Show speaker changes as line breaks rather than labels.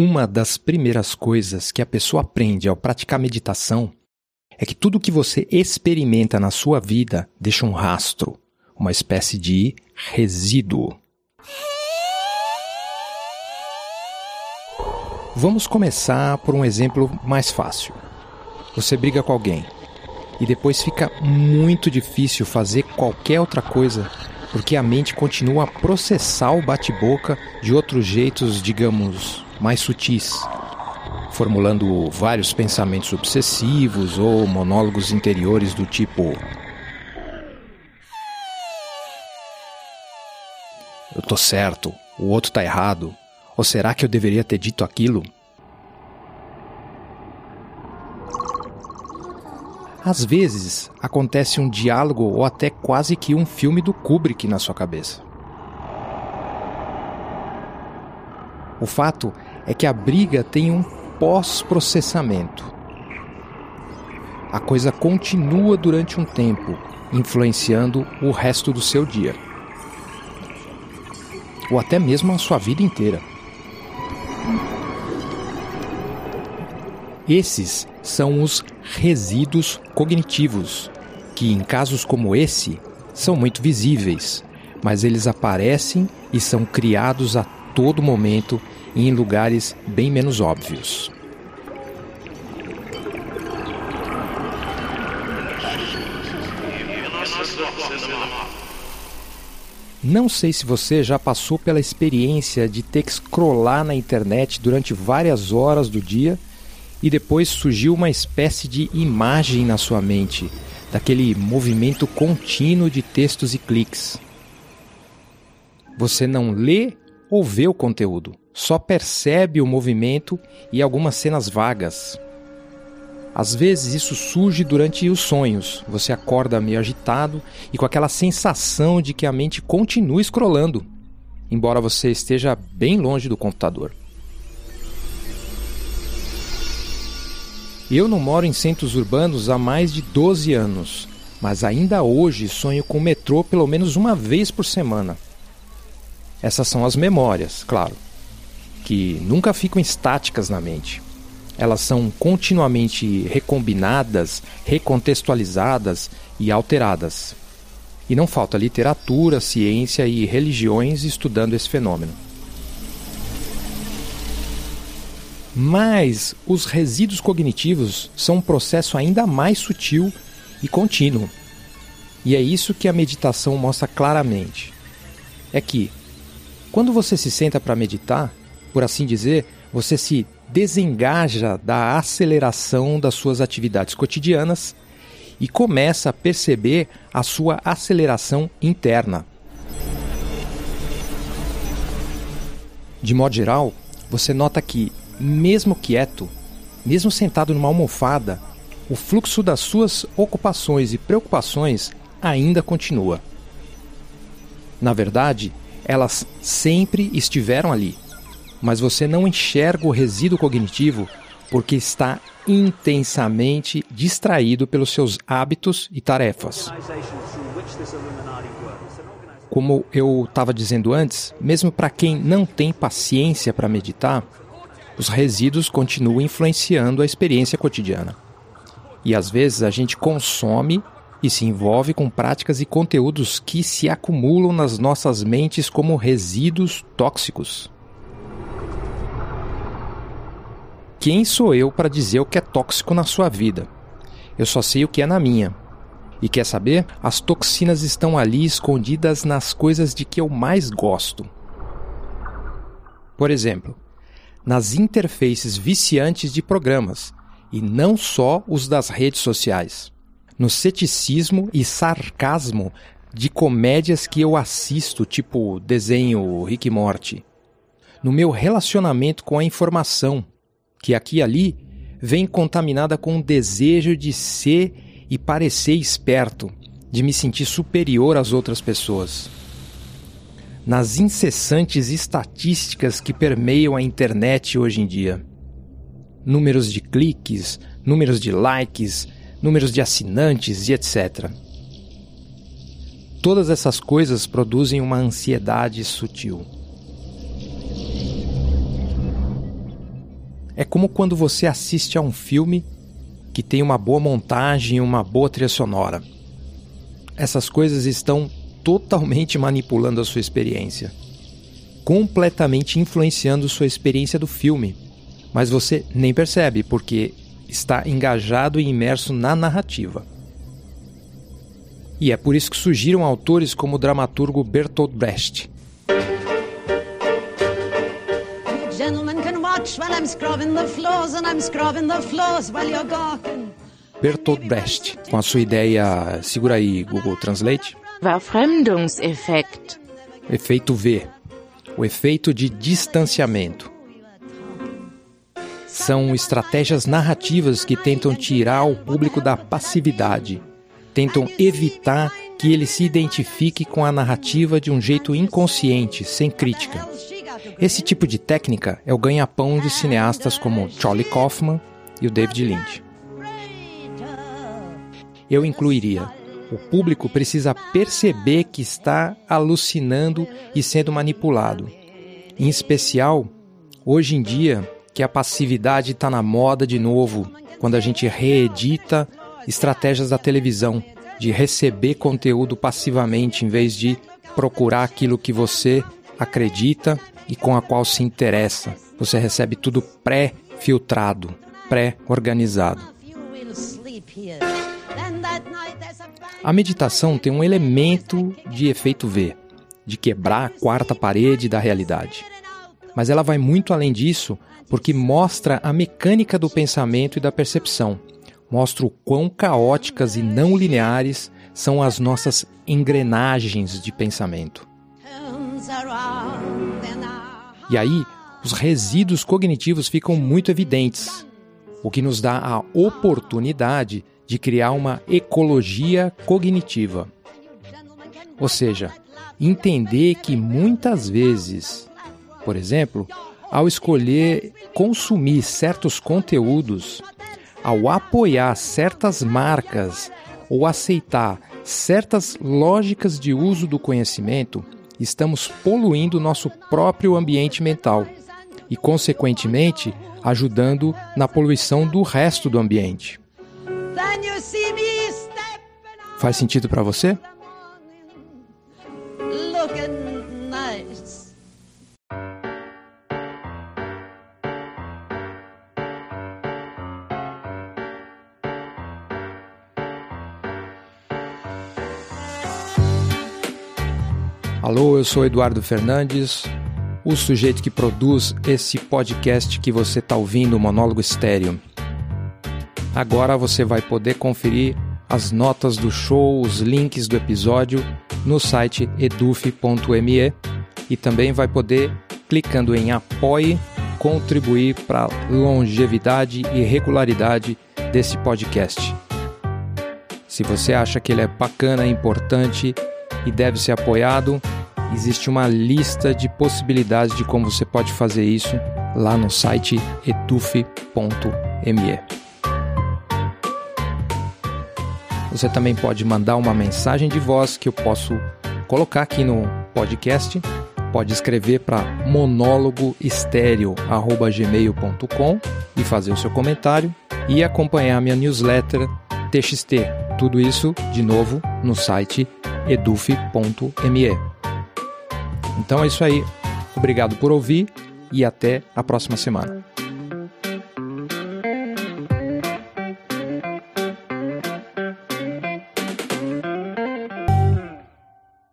Uma das primeiras coisas que a pessoa aprende ao praticar meditação é que tudo que você experimenta na sua vida deixa um rastro, uma espécie de resíduo. Vamos começar por um exemplo mais fácil. Você briga com alguém e depois fica muito difícil fazer qualquer outra coisa porque a mente continua a processar o bate-boca de outros jeitos, digamos, mais sutis, formulando vários pensamentos obsessivos ou monólogos interiores do tipo: Eu tô certo, o outro tá errado, ou será que eu deveria ter dito aquilo? Às vezes, acontece um diálogo ou até quase que um filme do Kubrick na sua cabeça. O fato é que a briga tem um pós-processamento. A coisa continua durante um tempo, influenciando o resto do seu dia. Ou até mesmo a sua vida inteira. Esses são os resíduos cognitivos, que em casos como esse são muito visíveis, mas eles aparecem e são criados a todo momento em lugares bem menos óbvios. Não sei se você já passou pela experiência de ter que scrollar na internet durante várias horas do dia e depois surgiu uma espécie de imagem na sua mente, daquele movimento contínuo de textos e cliques. Você não lê ou vê o conteúdo, só percebe o movimento e algumas cenas vagas. Às vezes isso surge durante os sonhos. Você acorda meio agitado e com aquela sensação de que a mente continua scrollando, embora você esteja bem longe do computador. Eu não moro em centros urbanos há mais de 12 anos, mas ainda hoje sonho com o metrô pelo menos uma vez por semana. Essas são as memórias, claro, que nunca ficam estáticas na mente. Elas são continuamente recombinadas, recontextualizadas e alteradas. E não falta literatura, ciência e religiões estudando esse fenômeno. Mas os resíduos cognitivos são um processo ainda mais sutil e contínuo. E é isso que a meditação mostra claramente. É que, quando você se senta para meditar, por assim dizer, você se desengaja da aceleração das suas atividades cotidianas e começa a perceber a sua aceleração interna. De modo geral, você nota que mesmo quieto, mesmo sentado numa almofada, o fluxo das suas ocupações e preocupações ainda continua. Na verdade, elas sempre estiveram ali, mas você não enxerga o resíduo cognitivo porque está intensamente distraído pelos seus hábitos e tarefas. Como eu estava dizendo antes, mesmo para quem não tem paciência para meditar, os resíduos continuam influenciando a experiência cotidiana. E às vezes a gente consome e se envolve com práticas e conteúdos que se acumulam nas nossas mentes como resíduos tóxicos. Quem sou eu para dizer o que é tóxico na sua vida? Eu só sei o que é na minha. E quer saber? As toxinas estão ali escondidas nas coisas de que eu mais gosto. Por exemplo, nas interfaces viciantes de programas, e não só os das redes sociais. No ceticismo e sarcasmo de comédias que eu assisto, tipo desenho Rick Morty. No meu relacionamento com a informação, que aqui e ali vem contaminada com o desejo de ser e parecer esperto, de me sentir superior às outras pessoas nas incessantes estatísticas que permeiam a internet hoje em dia. Números de cliques, números de likes, números de assinantes e etc. Todas essas coisas produzem uma ansiedade sutil. É como quando você assiste a um filme que tem uma boa montagem e uma boa trilha sonora. Essas coisas estão totalmente manipulando a sua experiência, completamente influenciando sua experiência do filme, mas você nem percebe porque está engajado e imerso na narrativa. E é por isso que surgiram autores como o dramaturgo Bertolt Brecht. Bertolt Brecht, com a sua ideia, segura aí Google Translate.
Verfremdungseffekt.
Efeito V, o efeito de distanciamento. São estratégias narrativas que tentam tirar o público da passividade, tentam evitar que ele se identifique com a narrativa de um jeito inconsciente, sem crítica. Esse tipo de técnica é o ganha-pão de cineastas como Charlie Kaufman e o David Lynch. Eu incluiria: o público precisa perceber que está alucinando e sendo manipulado. Em especial, hoje em dia, que a passividade está na moda de novo, quando a gente reedita estratégias da televisão de receber conteúdo passivamente em vez de procurar aquilo que você acredita e com a qual se interessa. Você recebe tudo pré-filtrado, pré-organizado. A meditação tem um elemento de efeito V, de quebrar a quarta parede da realidade. Mas ela vai muito além disso porque mostra a mecânica do pensamento e da percepção. Mostra o quão caóticas e não lineares são as nossas engrenagens de pensamento. E aí, os resíduos cognitivos ficam muito evidentes, o que nos dá a oportunidade de criar uma ecologia cognitiva. Ou seja, entender que muitas vezes, por exemplo, ao escolher consumir certos conteúdos, ao apoiar certas marcas ou aceitar certas lógicas de uso do conhecimento, estamos poluindo nosso próprio ambiente mental e, consequentemente, ajudando na poluição do resto do ambiente. Faz sentido para você? Alô, eu sou Eduardo Fernandes, o sujeito que produz esse podcast que você está ouvindo, o Monólogo Estéreo. Agora você vai poder conferir as notas do show, os links do episódio no site eduf.me e também vai poder, clicando em apoie, contribuir para a longevidade e regularidade desse podcast. Se você acha que ele é bacana, importante e deve ser apoiado, existe uma lista de possibilidades de como você pode fazer isso lá no site etuf.me. Você também pode mandar uma mensagem de voz que eu posso colocar aqui no podcast. Pode escrever para monólogoestéreo.gmail.com e fazer o seu comentário e acompanhar minha newsletter TXT. Tudo isso, de novo, no site eduf.me. Então é isso aí. Obrigado por ouvir e até a próxima semana.